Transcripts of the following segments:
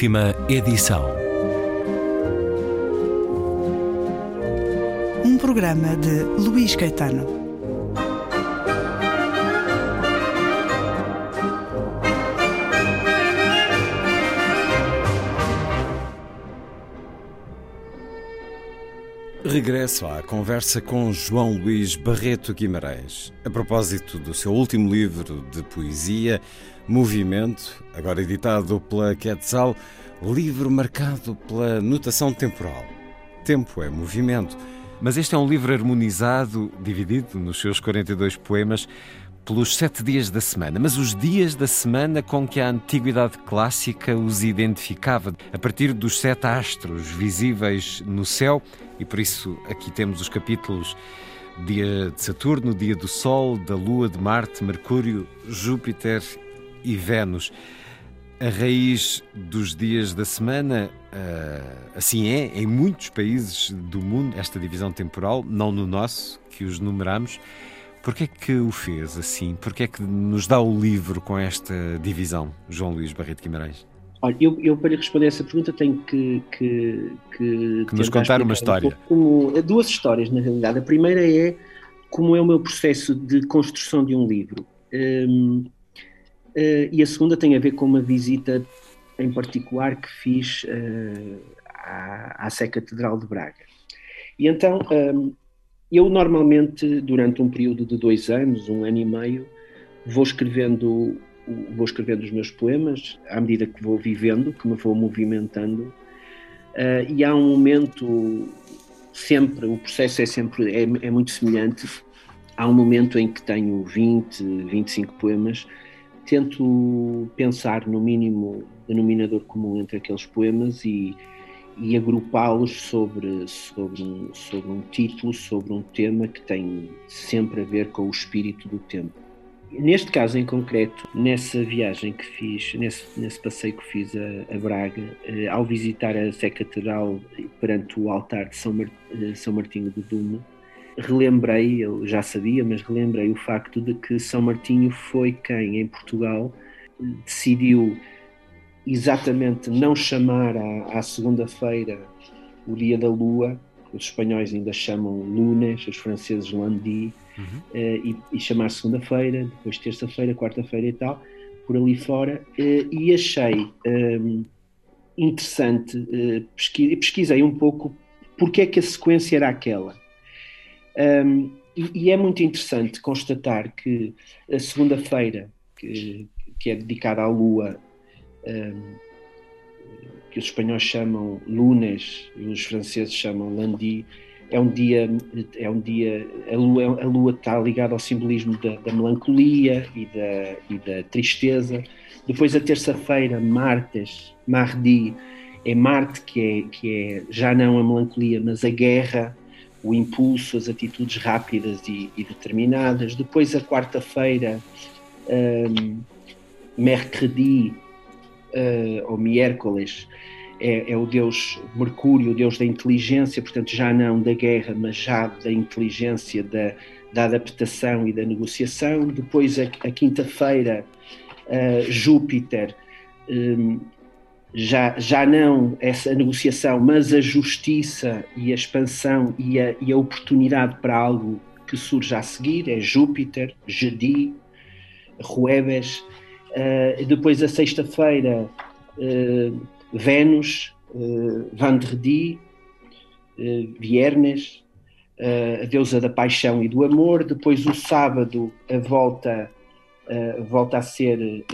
Última edição. Um programa de Luís Caetano. Regresso à conversa com João Luís Barreto Guimarães, a propósito do seu último livro de poesia, Movimento, agora editado pela Quetzal, livro marcado pela notação temporal. Tempo é movimento, mas este é um livro harmonizado, dividido nos seus 42 poemas, pelos sete dias da semana, mas os dias da semana com que a antiguidade clássica os identificava, a partir dos sete astros visíveis no céu, e por isso aqui temos os capítulos dia de Saturno, dia do Sol, da Lua, de Marte, Mercúrio, Júpiter e Vênus. A raiz dos dias da semana, uh, assim é, em muitos países do mundo, esta divisão temporal, não no nosso, que os numeramos. Porquê é que o fez assim? Porquê é que nos dá o livro com esta divisão, João Luís Barreto Guimarães? Olha, eu, eu, para responder essa pergunta tenho que. Que, que, que nos contar uma história. Um como, duas histórias, na realidade. A primeira é como é o meu processo de construção de um livro. Um, Uh, e a segunda tem a ver com uma visita em particular que fiz uh, à, à Sé Catedral de Braga. E então, um, eh, eu normalmente, durante um período de dois anos, um ano e meio, vou escrevendo, vou escrevendo os meus poemas à medida que vou vivendo, que me vou movimentando. Uh, e há um momento, sempre, o processo é sempre, é, é muito semelhante. Há um momento em que tenho 20, 25 poemas tento pensar no mínimo denominador comum entre aqueles poemas e, e agrupá-los sobre, sobre, um, sobre um título, sobre um tema que tem sempre a ver com o espírito do tempo. Neste caso em concreto, nessa viagem que fiz, nesse, nesse passeio que fiz a, a Braga, eh, ao visitar a Sé Catedral perante o altar de São, Mar, eh, São Martinho do Dume, relembrei, eu já sabia, mas relembrei o facto de que São Martinho foi quem em Portugal decidiu exatamente não chamar à, à segunda-feira o dia da lua, os espanhóis ainda chamam lunes, os franceses lundi, uhum. eh, e, e, chamar segunda-feira, depois terça-feira, quarta-feira e tal, por ali fora, eh, e achei ehm, interessante, eh, pesquisei, pesquisei um pouco porque é que a sequência era aquela. Um, e, e, é muito interessante constatar que a segunda-feira, que, que, é dedicada à Lua, um, que os espanhóis chamam lunes e os franceses chamam lundi, é um dia, é um dia a lua, a lua está ligada ao simbolismo da, da melancolia e da, e da tristeza. Depois a terça-feira, martes, mardi, é Marte que é, que é já não a melancolia, mas a guerra, o impulso, as atitudes rápidas e, e determinadas. Depois, a quarta-feira, um, mercredi uh, ou miércoles, é, é, o deus Mercúrio, o deus da inteligência, portanto, já não da guerra, mas já da inteligência, da, da adaptação e da negociação. Depois, a, a quinta-feira, uh, Júpiter. Um, já, já não essa negociação, mas a justiça e a expansão e a, e a oportunidade para algo que surge a seguir, é Júpiter, Jeudi, Ruebes, uh, depois a sexta-feira, uh, Vênus, uh, Vendredi, uh, Viernes, a deusa da paixão e do amor, depois o sábado a volta, volta a ser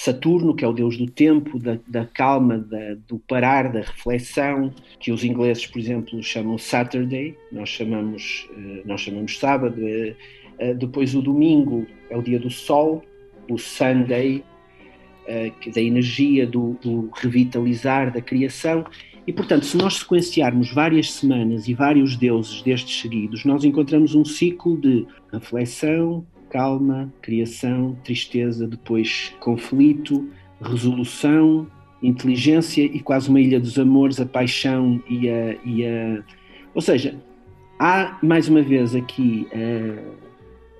Saturno, que é o deus do tempo, da, da calma, da, do parar, da reflexão, que os ingleses, por exemplo, chamam Saturday, nós chamamos, eh, nós chamamos sábado. Eh, eh, depois o domingo é o dia do sol, o Sunday, da energia, do, do revitalizar, da criação. E, portanto, se nós sequenciarmos várias semanas e vários deuses destes seguidos, nós encontramos um ciclo de reflexão, calma, criação, tristeza, depois conflito, resolução, inteligência e quase uma ilha dos amores, a paixão e a. E a... Ou seja, há mais uma vez aqui uh,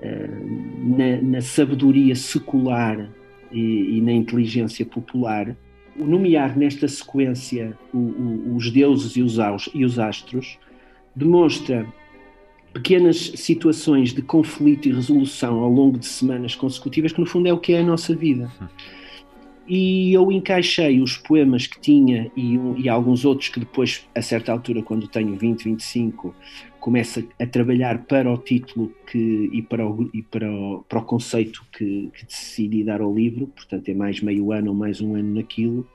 na, na, sabedoria secular e, e, na inteligência popular o nomear nesta sequência o, o, os deuses e os, e os astros demonstra pequenas situações de conflito e resolução ao longo de semanas consecutivas, que no fundo é o que é a nossa vida. E eu encaixei os poemas que tinha e, e alguns outros que depois, a certa altura, quando tenho 20, 25, começo a trabalhar para o título que, e, para o, e para o, para o conceito que, que decidi dar ao livro, portanto é mais meio ano ou mais um ano naquilo.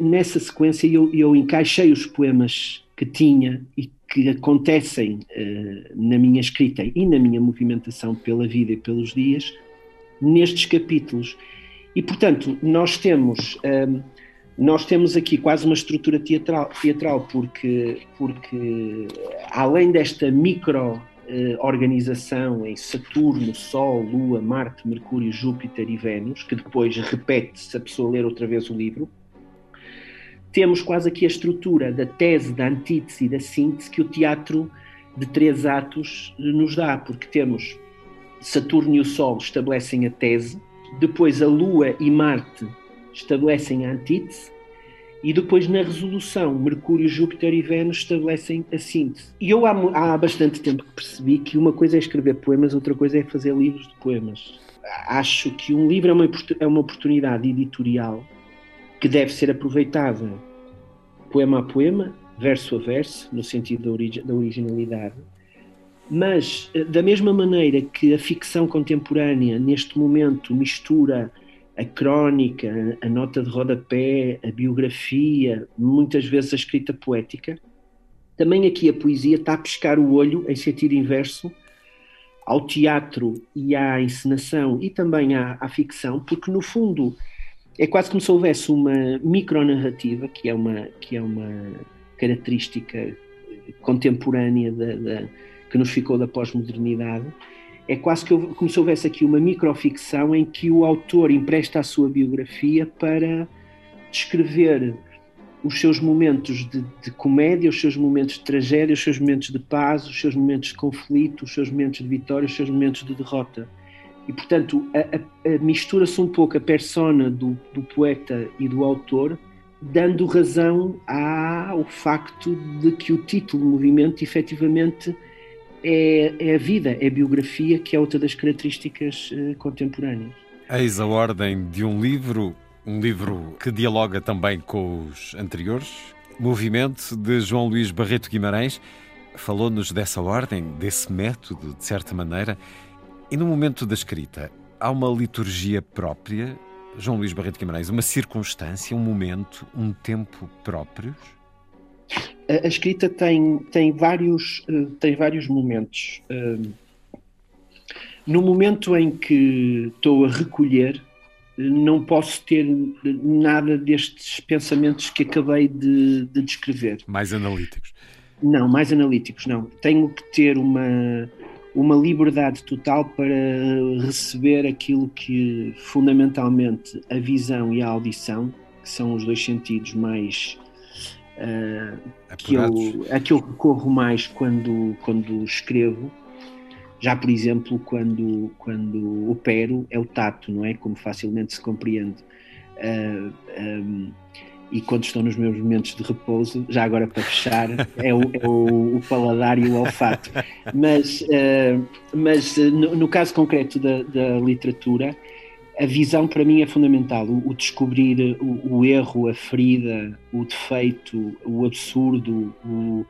Nessa sequência eu, eu encaixei os poemas que tinha e que acontecem uh, na minha escrita e na minha movimentação pela vida e pelos dias nestes capítulos. E, portanto, nós temos, um, nós temos aqui quase uma estrutura teatral, teatral porque, porque além desta micro uh, organização em Saturno, Sol, Lua, Marte, Mercúrio, Júpiter e Vênus, que depois repete se a pessoa ler outra vez o livro, temos quase aqui a estrutura da tese, da antítese e da síntese que o teatro de três atos nos dá, porque temos Saturno e o Sol estabelecem a tese, depois a Lua e Marte estabelecem a antítese, e depois na resolução Mercúrio, Júpiter e Vênus estabelecem a síntese. E eu há, há bastante tempo que percebi que uma coisa é escrever poemas, outra coisa é fazer livros de poemas. Acho que um livro é uma, é uma oportunidade editorial que deve ser aproveitada poema a poema, verso a verso, no sentido da, origi da originalidade, mas eh, da mesma maneira que a ficção contemporânea neste momento mistura a crónica, a nota de rodapé, a biografia, muitas vezes a escrita poética, também aqui a poesia está a pescar o olho em sentido inverso ao teatro e à encenação e também à, à ficção, porque no fundo é quase como se houvesse uma micronarrativa, que é uma, que é uma característica contemporânea da, da, que nos ficou da pós-modernidade. É quase que como se houvesse aqui uma microficção em que o autor empresta a sua biografia para descrever os seus momentos de, de, comédia, os seus momentos de tragédia, os seus momentos de paz, os seus momentos de conflito, os seus momentos de vitória, os seus momentos de derrota. E, portanto, mistura-se um pouco a persona do, do, poeta e do autor, dando razão ao facto de que o título movimento, efetivamente, é, é, a vida, é a biografia, que é outra das características uh, contemporâneas. Eis a ordem de um livro, um livro que dialoga também com os anteriores. Movimento de João Luís Barreto Guimarães falou-nos dessa ordem, desse método, de certa maneira. E no momento da escrita, há uma liturgia própria, João Luís Barreto Guimarães, uma circunstância, um momento, um tempo próprios? A, a escrita tem, tem, vários, uh, tem vários momentos. Uh, no momento em que estou a recolher, não posso ter nada destes pensamentos que acabei de, de descrever. Mais analíticos? Não, mais analíticos, não. Tenho que ter uma uma liberdade total para receber aquilo que fundamentalmente a visão e a audição, que são os dois sentidos mais uh, que eu, a que eu recorro mais quando, quando escrevo. Já, por exemplo, quando, quando opero, é o tato, não é? Como facilmente se compreende. Uh, ah, um, e quando estou nos meus momentos de repouso, já agora para fechar, é o, é o, o paladar e o olfato. Mas, uh, mas no, no, caso concreto da, da, literatura, a visão para mim é fundamental. O, o descobrir o, o, erro, a ferida, o defeito, o absurdo, o,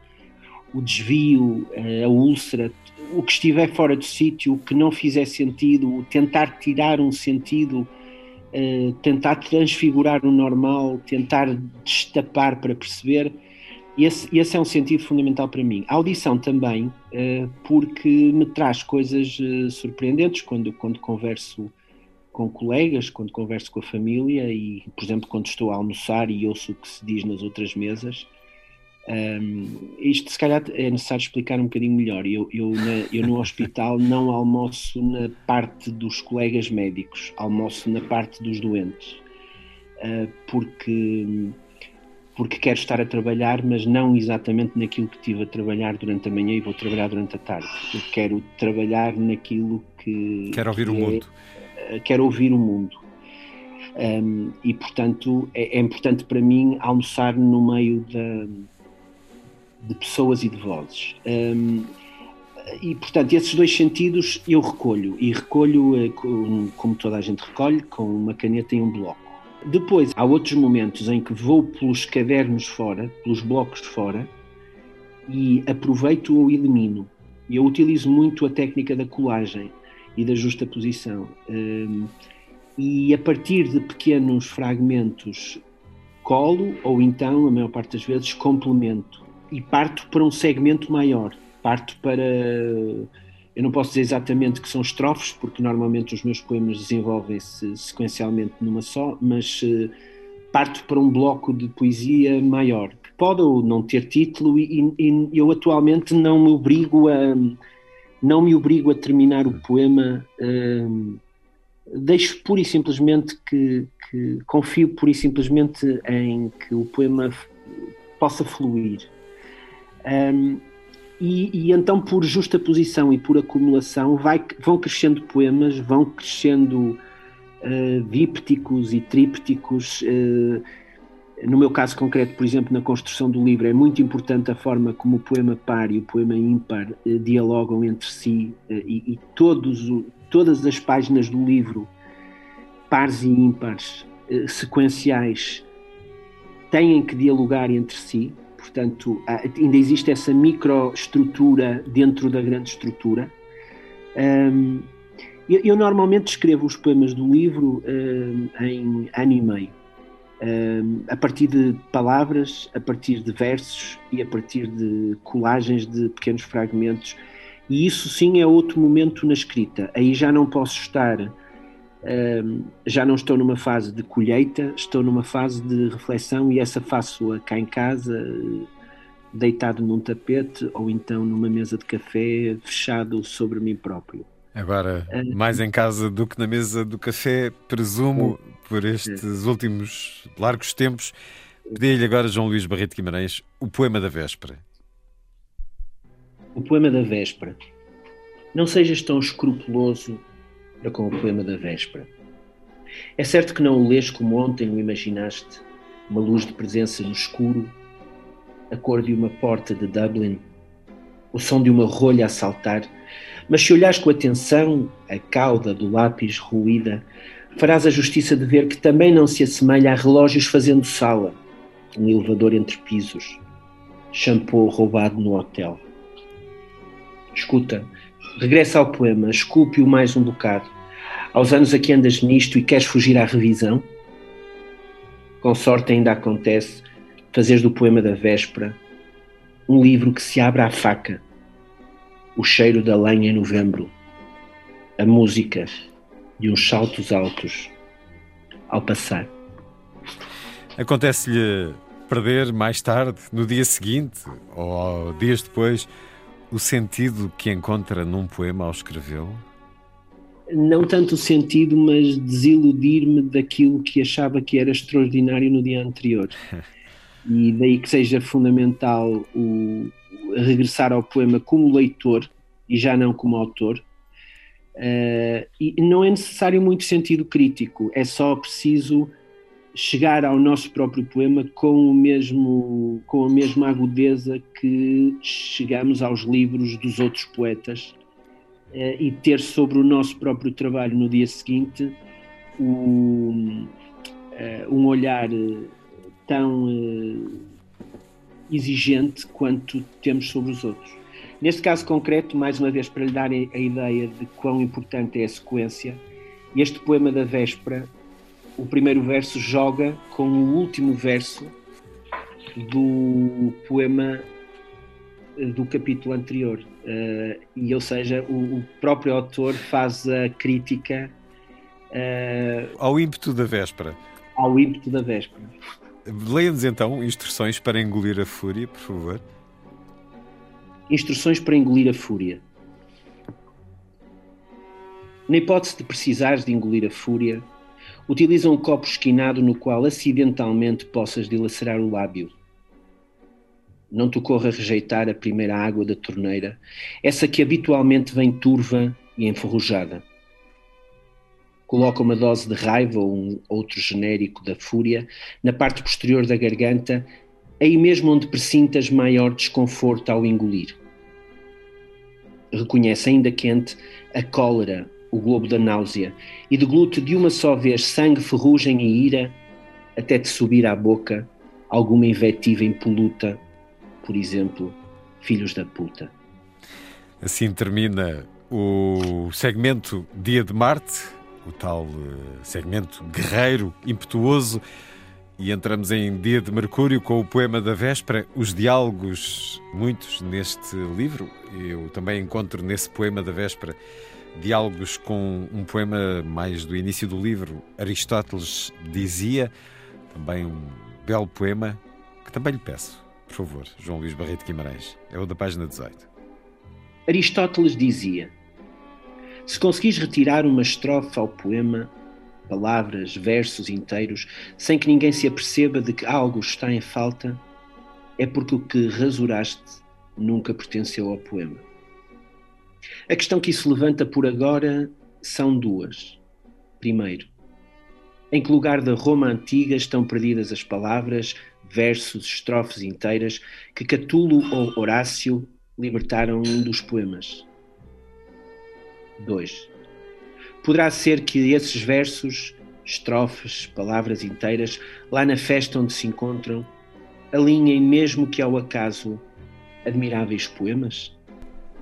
o desvio, uh, a úlcera, o que estiver fora do sítio, o que não fizer sentido, o tentar tirar um sentido uh, tentar transfigurar o normal, tentar destapar para perceber. Esse, esse é um sentido fundamental para mim. A audição também, uh, porque me traz coisas uh, surpreendentes quando, quando converso com colegas, quando converso com a família e, por exemplo, quando estou a almoçar e ouço o que se diz nas outras mesas, um, isto se calhar é necessário explicar um bocadinho melhor. Eu, eu, na, eu, no hospital não almoço na parte dos colegas médicos, almoço na parte dos doentes, uh, porque, porque quero estar a trabalhar, mas não exatamente naquilo que estive a trabalhar durante a manhã e vou trabalhar durante a tarde. Eu quero trabalhar naquilo que. Quero ouvir que o é, mundo. Uh, quero ouvir o mundo. Um, e, portanto, é, é, importante para mim almoçar no meio de, de pessoas e de vozes. Um, e, portanto, esses dois sentidos eu recolho. E recolho, eh, como toda a gente recolhe, com uma caneta e um bloco. Depois, há outros momentos em que vou pelos cadernos fora, pelos blocos fora, e aproveito ou elimino. Eu utilizo muito a técnica da colagem e da justa posição. Um, e a partir de pequenos fragmentos colo ou então, a maior parte das vezes, complemento e parto para um segmento maior. Parto para. Eu não posso dizer exatamente que são estrofes, porque normalmente os meus poemas desenvolvem-se sequencialmente numa só, mas uh, parto para um bloco de poesia maior, que pode ou não ter título, e, e eu atualmente não me obrigo a não me obrigo a terminar o poema, hum, deixo pura e simplesmente que, que, confio pura e simplesmente em que o poema possa fluir. Um, e, e, então, por justa posição e por acumulação, vai, vão crescendo poemas, vão crescendo uh, dípticos e trípticos. Uh, no meu caso concreto, por exemplo, na construção do livro, é muito importante a forma como o poema par e o poema ímpar eh, dialogam entre si eh, e, e todos, todas as páginas do livro, pares e ímpares, eh, sequenciais, têm que dialogar entre si. Portanto, ainda existe essa microestrutura dentro da grande estrutura. Eu, normalmente escrevo os poemas do livro em ano e meio a partir de palavras, a partir de versos e a partir de colagens de pequenos fragmentos. E isso sim é outro momento na escrita. Aí já não posso estar, já não estou numa fase de colheita, estou numa fase de reflexão e essa faço-a cá em casa, deitado num tapete ou então numa mesa de café, fechado sobre mim próprio. Agora, mais em casa do que na mesa do café, presumo, por estes últimos largos tempos. Pedi-lhe agora, João Luís Barreto Guimarães, o poema da véspera. O poema da véspera. Não sejas tão escrupuloso para com o poema da véspera. É certo que não o lês como ontem o imaginaste, uma luz de presença no escuro, a cor de uma porta de Dublin, o som de uma rolha a saltar mas se olhares com atenção a cauda do lápis ruída, farás a justiça de ver que também não se assemelha a relógios fazendo sala, um elevador entre pisos, shampoo roubado no hotel. Escuta, regressa ao poema, esculpe-o mais um bocado. Aos anos a que andas nisto e queres fugir à revisão? Com sorte ainda acontece fazeres do poema da véspera um livro que se abre à faca o cheiro da lenha em novembro, a música de uns saltos altos ao passar. Acontece-lhe perder mais tarde, no dia seguinte ou dias depois, o sentido que encontra num poema ao escrevê-lo? Não tanto o sentido, mas desiludir-me daquilo que achava que era extraordinário no dia anterior. e daí que seja fundamental o, regressar ao poema como leitor e já não como autor. Uh, e não é necessário muito sentido crítico, é só preciso chegar ao nosso próprio poema com o mesmo com a mesma agudeza que chegamos aos livros dos outros poetas uh, e ter sobre o nosso próprio trabalho no dia seguinte um, uh, um olhar tão exigente quanto temos sobre os outros. Neste caso concreto, mais uma vez para lhe dar a ideia de quão importante é a sequência, este poema da véspera, o primeiro verso joga com o último verso do poema eh, do capítulo anterior. Uh, e, ou seja, o, o, próprio autor faz a crítica uh, ao ímpeto da véspera. Ao ímpeto da véspera. Leia-nos então instruções para engolir a fúria, por favor. Instruções para engolir a fúria. Na hipótese de precisares de engolir a fúria, utiliza um copo esquinado no qual acidentalmente possas dilacerar o lábio. Não te ocorra rejeitar a primeira água da torneira, essa que habitualmente vem turva e enferrujada coloca uma dose de raiva ou um outro genérico da fúria na parte posterior da garganta, aí mesmo onde precintas maior desconforto ao engolir. Reconhece ainda quente a cólera, o globo da náusea, e deglute de uma só vez sangue, ferrugem e ira, até te subir à boca alguma invectiva impoluta, por exemplo, filhos da puta. Assim termina o segmento Dia de Marte, o tal eh, segmento guerreiro, impetuoso, e entramos em Dia de Mercúrio com o poema da véspera, os diálogos, muitos neste livro. Eu também encontro nesse poema da véspera diálogos com um poema mais do início do livro. Aristóteles dizia, também um belo poema, que também lhe peço, por favor, João Luís Barreto Guimarães. É o da página 18. Aristóteles dizia: Se conseguis retirar uma estrofe ao poema, palavras, versos inteiros, sem que ninguém se aperceba de que algo está em falta, é porque o que rasuraste nunca pertenceu ao poema. A questão que isso levanta por agora são duas. Primeiro, em que lugar da Roma antiga estão perdidas as palavras, versos, estrofes inteiras que Catulo ou Horácio libertaram dos poemas? 2. Poderá ser que esses versos, estrofes, palavras inteiras, lá na festa onde se encontram, alinhem mesmo que ao acaso admiráveis poemas?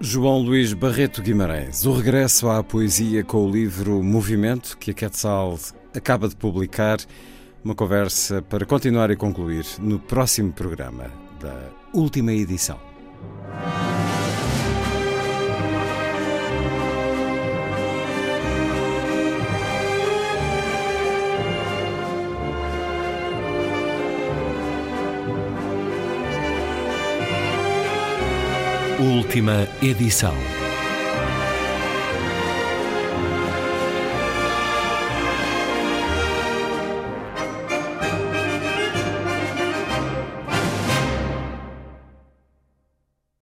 João Luís Barreto Guimarães, o regresso à poesia com o livro Movimento, que a Quetzal acaba de publicar. Uma conversa para continuar e concluir no próximo programa da última edição. Última edição.